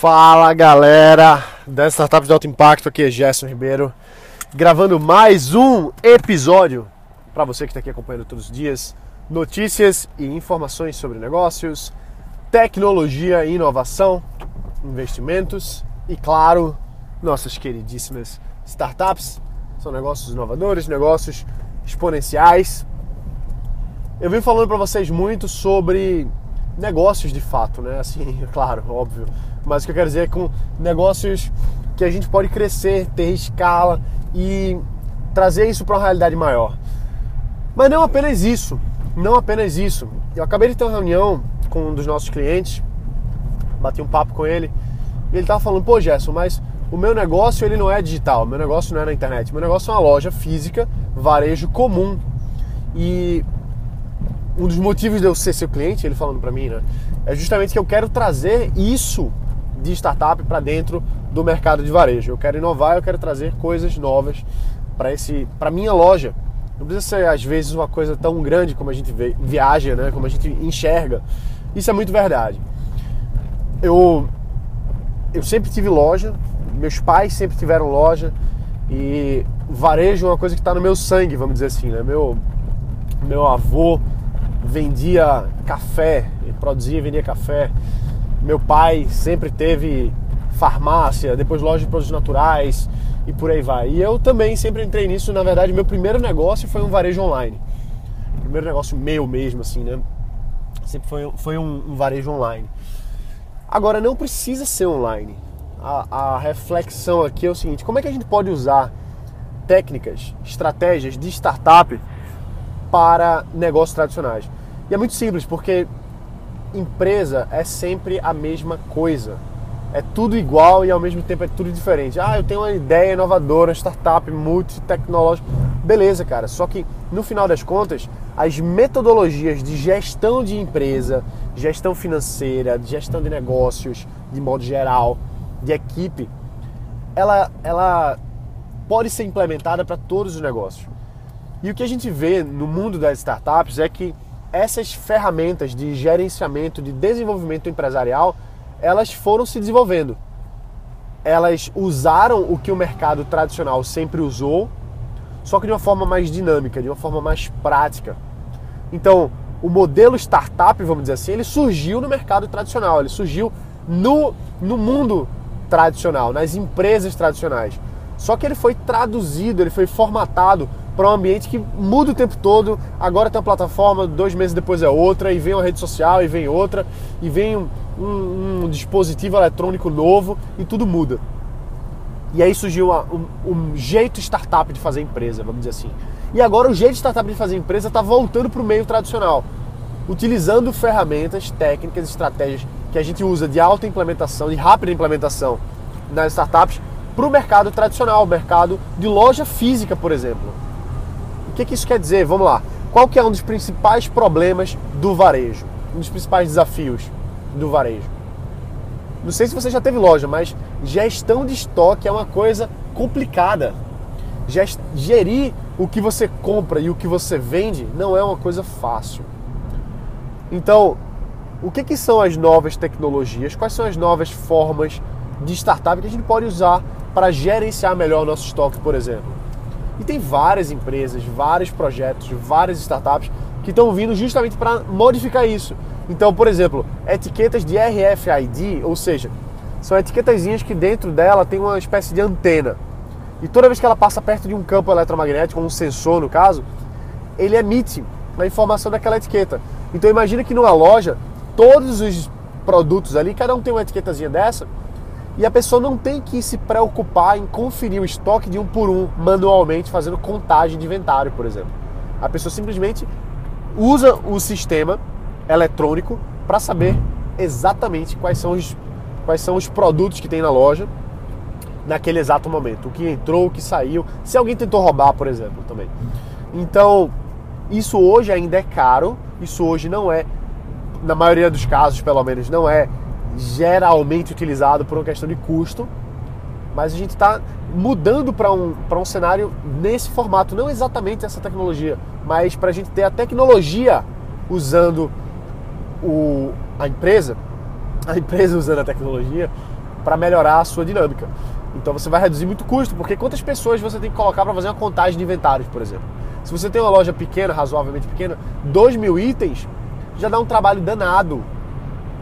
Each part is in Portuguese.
Fala galera das startups de alto impacto, aqui é Gerson Ribeiro, gravando mais um episódio para você que está aqui acompanhando todos os dias. Notícias e informações sobre negócios, tecnologia e inovação, investimentos e, claro, nossas queridíssimas startups. São negócios inovadores, negócios exponenciais. Eu vim falando para vocês muito sobre negócios de fato, né? Assim, claro, óbvio. Mas o que eu quero dizer é com negócios que a gente pode crescer, ter escala e trazer isso para uma realidade maior. Mas não apenas isso, não apenas isso. Eu acabei de ter uma reunião com um dos nossos clientes, bati um papo com ele, e ele estava falando, pô Gerson, mas o meu negócio ele não é digital, meu negócio não é na internet, meu negócio é uma loja física, varejo comum. E um dos motivos de eu ser seu cliente, ele falando para mim, né, é justamente que eu quero trazer isso de startup para dentro do mercado de varejo. Eu quero inovar, eu quero trazer coisas novas para esse, para minha loja. Não precisa ser às vezes uma coisa tão grande como a gente vê, viaja, né, como a gente enxerga. Isso é muito verdade. Eu eu sempre tive loja, meus pais sempre tiveram loja e varejo é uma coisa que está no meu sangue, vamos dizer assim, né? Meu meu avô vendia café, produzia e vendia café. Meu pai sempre teve farmácia, depois loja de produtos naturais e por aí vai. E eu também sempre entrei nisso. Na verdade, meu primeiro negócio foi um varejo online. Primeiro negócio meu mesmo, assim, né? Sempre foi, foi um, um varejo online. Agora, não precisa ser online. A, a reflexão aqui é o seguinte: como é que a gente pode usar técnicas, estratégias de startup para negócios tradicionais? E é muito simples, porque empresa é sempre a mesma coisa. É tudo igual e ao mesmo tempo é tudo diferente. Ah, eu tenho uma ideia inovadora, startup multitecnológica. Beleza, cara. Só que no final das contas, as metodologias de gestão de empresa, gestão financeira, gestão de negócios, de modo geral, de equipe, ela, ela pode ser implementada para todos os negócios. E o que a gente vê no mundo das startups é que essas ferramentas de gerenciamento, de desenvolvimento empresarial, elas foram se desenvolvendo. Elas usaram o que o mercado tradicional sempre usou, só que de uma forma mais dinâmica, de uma forma mais prática. Então, o modelo startup, vamos dizer assim, ele surgiu no mercado tradicional, ele surgiu no, no mundo tradicional, nas empresas tradicionais. Só que ele foi traduzido, ele foi formatado para um ambiente que muda o tempo todo. Agora tem uma plataforma, dois meses depois é outra, e vem uma rede social, e vem outra, e vem um, um, um dispositivo eletrônico novo, e tudo muda. E aí surgiu um, um, jeito startup de fazer empresa, vamos dizer assim. E agora o jeito startup de fazer empresa está voltando para o meio tradicional, utilizando ferramentas, técnicas, estratégias que a gente usa de alta implementação, de rápida implementação nas startups para o mercado tradicional, o mercado de loja física, por exemplo. O que, que isso quer dizer? Vamos lá. Qual que é um dos principais problemas do varejo? Um dos principais desafios do varejo? Não sei se você já teve loja, mas gestão de estoque é uma coisa complicada. Gerir o que você compra e o que você vende não é uma coisa fácil. Então, o que, que são as novas tecnologias? Quais são as novas formas de startup que a gente pode usar para gerenciar melhor o nosso estoque, por exemplo? E tem várias empresas, vários projetos, várias startups que estão vindo justamente para modificar isso. Então, por exemplo, etiquetas de RFID, ou seja, são etiquetazinhas que dentro dela tem uma espécie de antena. E toda vez que ela passa perto de um campo eletromagnético, um sensor no caso, ele emite a informação daquela etiqueta. Então imagina que numa loja, todos os produtos ali, cada um tem uma etiquetazinha dessa, e a pessoa não tem que se preocupar em conferir o estoque de um por um manualmente, fazendo contagem de inventário, por exemplo. A pessoa simplesmente usa o sistema eletrônico para saber exatamente quais são, os, quais são os produtos que tem na loja naquele exato momento. O que entrou, o que saiu, se alguém tentou roubar, por exemplo, também. Então, isso hoje ainda é caro, isso hoje não é, na maioria dos casos, pelo menos, não é geralmente utilizado por uma questão de custo, mas a gente está mudando para um, um cenário nesse formato, não exatamente essa tecnologia, mas para a gente ter a tecnologia usando o, a empresa, a empresa usando a tecnologia para melhorar a sua dinâmica. Então você vai reduzir muito custo, porque quantas pessoas você tem que colocar para fazer uma contagem de inventários, por exemplo? Se você tem uma loja pequena, razoavelmente pequena, 2 mil itens, já dá um trabalho danado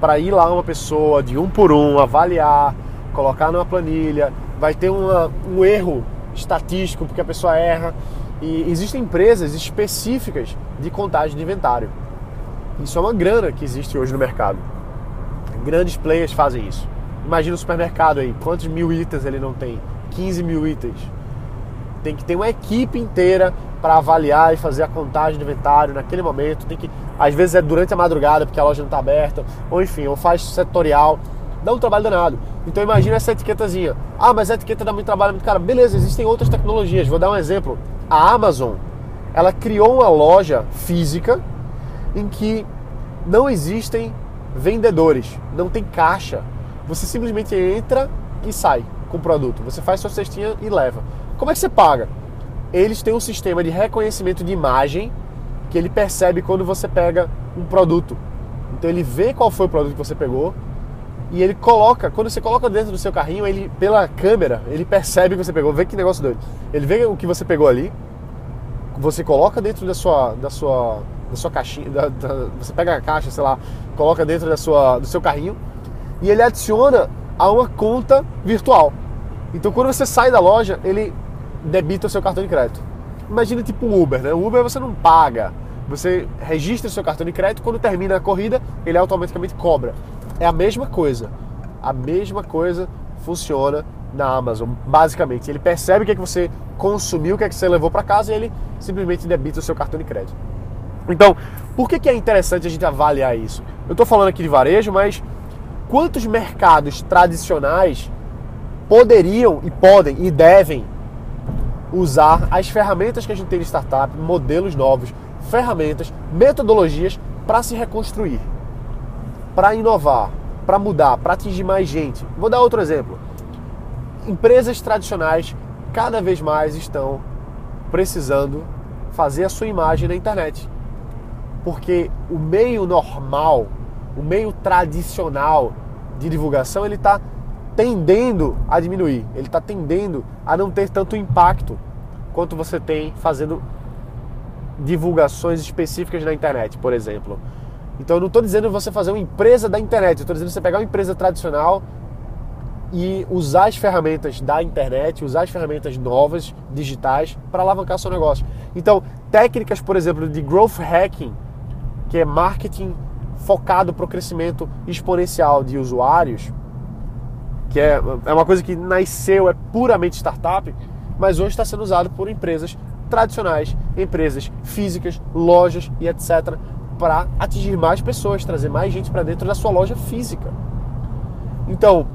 para ir lá uma pessoa de um por um, avaliar, colocar numa planilha, vai ter uma, um erro estatístico porque a pessoa erra. E existem empresas específicas de contagem de inventário. Isso é uma grana que existe hoje no mercado. Grandes players fazem isso. Imagina o supermercado aí, quantos mil itens ele não tem? 15 mil itens. Tem que ter uma equipe inteira para avaliar e fazer a contagem de inventário naquele momento. Tem que, às vezes é durante a madrugada porque a loja não está aberta, ou enfim, ou faz setorial. Dá um trabalho danado. Então imagina essa etiquetazinha. Ah, mas a etiqueta dá muito trabalho, muito cara. Beleza, existem outras tecnologias. Vou dar um exemplo. A Amazon, ela criou uma loja física em que não existem vendedores, não tem caixa. Você simplesmente entra e sai com o produto. Você faz sua cestinha e leva. Como é que você paga? Eles têm um sistema de reconhecimento de imagem que ele percebe quando você pega um produto. Então ele vê qual foi o produto que você pegou e ele coloca, quando você coloca dentro do seu carrinho, ele pela câmera, ele percebe que você pegou, vê que negócio doido. Ele vê o que você pegou ali, você coloca dentro da sua da sua da sua caixinha, da, da, você pega a caixa, sei lá, coloca dentro da sua do seu carrinho e ele adiciona a uma conta virtual. Então quando você sai da loja, ele debita o seu cartão de crédito. Imagina tipo um Uber, né? O Uber você não paga. Você registra seu cartão de crédito, quando termina a corrida, ele automaticamente cobra. É a mesma coisa. A mesma coisa funciona na Amazon, basicamente. Ele percebe o que, é que você consumiu, o que, é que você levou para casa e ele simplesmente debita o seu cartão de crédito. Então, por que, que é interessante a gente avaliar isso? Eu estou falando aqui de varejo, mas quantos mercados tradicionais poderiam e podem e devem usar as ferramentas que a gente tem de startup, modelos novos, ferramentas, metodologias para se reconstruir, para inovar, para mudar, para atingir mais gente. Vou dar outro exemplo. Empresas tradicionais cada vez mais estão precisando fazer a sua imagem na internet. Porque o meio normal, o meio tradicional de divulgação, ele está tendendo a diminuir, ele está tendendo a não ter tanto impacto quanto você tem fazendo divulgações específicas na internet, por exemplo. Então eu não estou dizendo você fazer uma empresa da internet, eu estou dizendo você pegar uma empresa tradicional e usar as ferramentas da internet, usar as ferramentas novas, digitais, para alavancar seu negócio. Então, técnicas, por exemplo, de growth hacking, que é marketing focado para o crescimento exponencial de usuários, que é, é uma coisa que nasceu, é puramente startup, mas hoje está sendo usado por empresas tradicionais, empresas físicas, lojas e etc., para atingir mais pessoas, trazer mais gente para dentro da sua loja física. Então,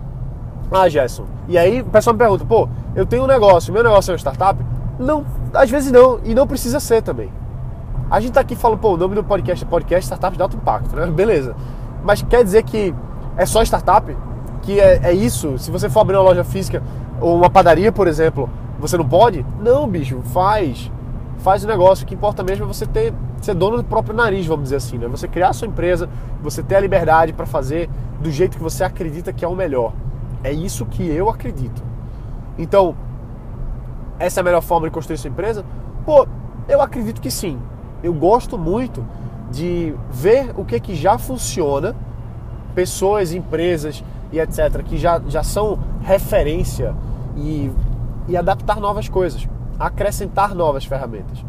ah, Gerson, e aí o pessoal me pergunta, pô, eu tenho um negócio, meu negócio é uma startup? Não, às vezes não, e não precisa ser também. A gente tá aqui falando, pô, o nome do podcast é podcast Startup de Alto Impacto, né? Beleza. Mas quer dizer que é só startup? Que é, é isso? Se você for abrir uma loja física ou uma padaria, por exemplo, você não pode? Não, bicho, faz. Faz o negócio. O que importa mesmo é você ter ser dono do próprio nariz, vamos dizer assim, né? Você criar a sua empresa, você ter a liberdade para fazer do jeito que você acredita que é o melhor. É isso que eu acredito. Então, essa é a melhor forma de construir sua empresa? Pô, eu acredito que sim eu gosto muito de ver o que, que já funciona, pessoas, empresas e etc., que já, já são referência e, e adaptar novas coisas, acrescentar novas ferramentas.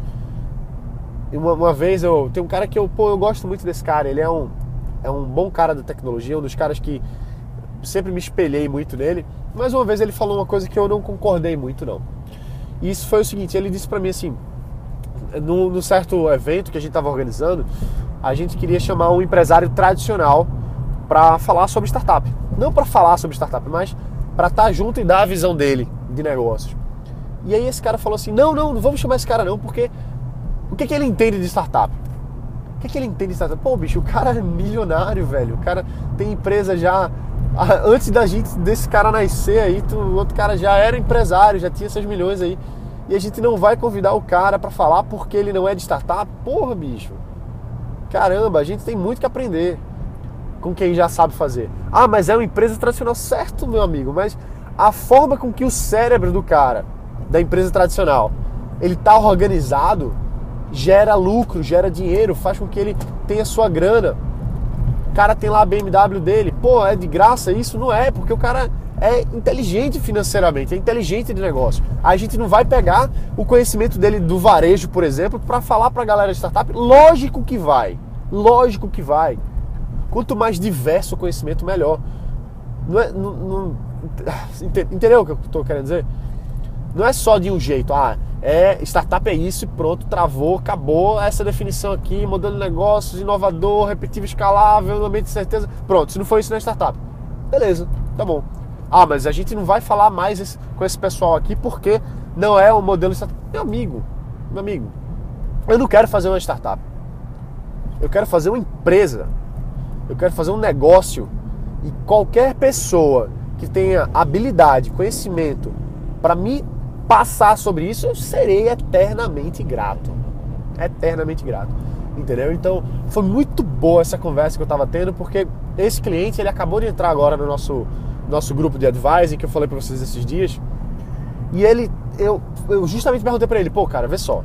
Uma, uma vez eu tem um cara que eu, pô, eu gosto muito desse cara, ele é um, é um bom cara da tecnologia, um dos caras que sempre me espelhei muito nele, mas uma vez ele falou uma coisa que eu não concordei muito não. E isso foi o seguinte, ele disse para mim assim, no certo evento que a gente estava organizando, a gente queria chamar um empresário tradicional para falar sobre startup. Não para falar sobre startup, mas para estar tá junto e dar a visão dele de negócios. E aí esse cara falou assim: não, não, não vamos chamar esse cara não, porque o que, que ele entende de startup? O que, que ele entende de startup? Pô, bicho, o cara é milionário, velho. O cara tem empresa já. Antes da gente, desse cara nascer aí, tu, o outro cara já era empresário, já tinha seus milhões aí e a gente não vai convidar o cara para falar porque ele não é de startup? Porra, bicho. Caramba, a gente tem muito que aprender. Com quem já sabe fazer. Ah, mas é uma empresa tradicional, certo, meu amigo, mas a forma com que o cérebro do cara da empresa tradicional ele está organizado gera lucro, gera dinheiro, faz com que ele tenha sua grana. O cara tem lá a BMW dele, pô, é de graça isso? Não é, porque o cara é inteligente financeiramente, é inteligente de negócio. A gente não vai pegar o conhecimento dele do varejo, por exemplo, para falar para a galera de startup. Lógico que vai, lógico que vai. Quanto mais diverso o conhecimento, melhor. Não é, não, não, entendeu o que eu estou querendo dizer? Não é só de um jeito, ah, é startup é isso e pronto, travou, acabou essa definição aqui, modelo de negócios, inovador, repetível, escalável, ambiente de certeza. Pronto, se não for isso, não é startup. Beleza, tá bom. Ah, mas a gente não vai falar mais esse, com esse pessoal aqui porque não é um modelo startup. Meu amigo, meu amigo, eu não quero fazer uma startup. Eu quero fazer uma empresa. Eu quero fazer um negócio. E qualquer pessoa que tenha habilidade, conhecimento para me passar sobre isso, eu serei eternamente grato. Eternamente grato. Entendeu? Então, foi muito boa essa conversa que eu estava tendo, porque esse cliente, ele acabou de entrar agora no nosso nosso grupo de advising que eu falei para vocês esses dias. E ele, eu, eu justamente perguntei para ele, pô, cara, vê só.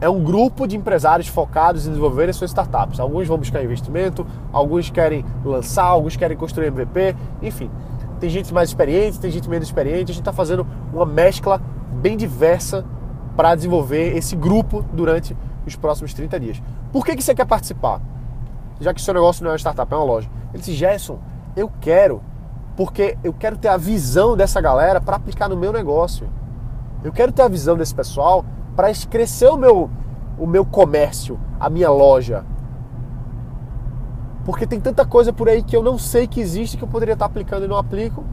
É um grupo de empresários focados em desenvolver suas startups. Alguns vão buscar investimento, alguns querem lançar, alguns querem construir MVP, enfim. Tem gente mais experiente, tem gente menos experiente. A gente está fazendo uma mescla bem diversa para desenvolver esse grupo durante os próximos 30 dias. Por que, que você quer participar? Já que seu negócio não é uma startup, é uma loja. Ele disse, Gerson, eu quero porque eu quero ter a visão dessa galera para aplicar no meu negócio. Eu quero ter a visão desse pessoal para crescer o meu, o meu comércio, a minha loja. Porque tem tanta coisa por aí que eu não sei que existe que eu poderia estar aplicando e não aplico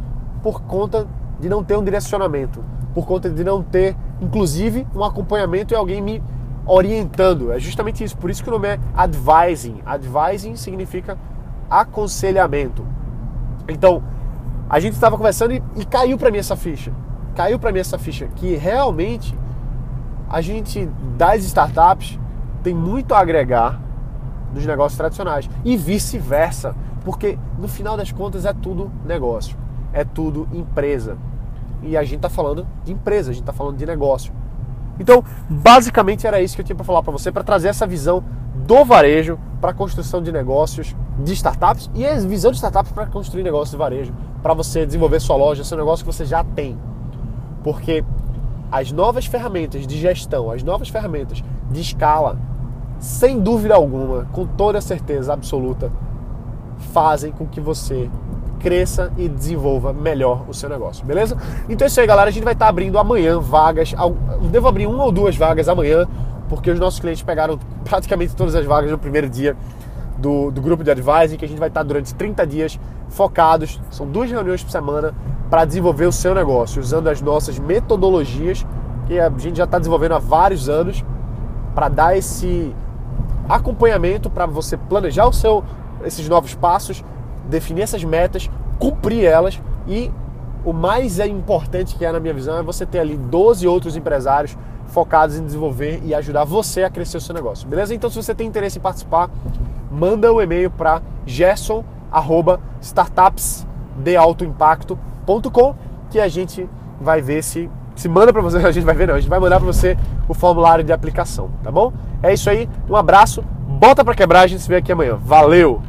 por conta de não ter um direcionamento, por conta de não ter, inclusive, um acompanhamento e alguém me orientando. É justamente isso. Por isso que o nome é advising. Advising significa aconselhamento. Então, a gente estava conversando e, e caiu para mim essa ficha. Caiu para mim essa ficha que realmente a gente das startups tem muito a agregar dos negócios tradicionais e vice-versa, porque no final das contas é tudo negócio, é tudo empresa. E a gente está falando de empresa, a gente está falando de negócio. Então, basicamente era isso que eu tinha para falar para você, para trazer essa visão do varejo para a construção de negócios de startups e a visão de startups para construir negócios de varejo, para você desenvolver sua loja, seu negócio que você já tem. Porque as novas ferramentas de gestão, as novas ferramentas de escala, sem dúvida alguma, com toda certeza absoluta, fazem com que você cresça e desenvolva melhor o seu negócio, beleza? Então é isso aí, galera. A gente vai estar abrindo amanhã vagas. Devo abrir uma ou duas vagas amanhã porque os nossos clientes pegaram praticamente todas as vagas no primeiro dia do, do grupo de advising, que a gente vai estar durante 30 dias focados, são duas reuniões por semana, para desenvolver o seu negócio, usando as nossas metodologias, que a gente já está desenvolvendo há vários anos, para dar esse acompanhamento para você planejar o seu, esses novos passos, definir essas metas, cumprir elas e o mais importante que é na minha visão é você ter ali 12 outros empresários focados em desenvolver e ajudar você a crescer o seu negócio, beleza? Então, se você tem interesse em participar, manda um e-mail para que a gente vai ver se se manda para você, a gente vai ver não, a gente vai mandar para você o formulário de aplicação, tá bom? É isso aí, um abraço, bota para quebrar, a gente se vê aqui amanhã. Valeu.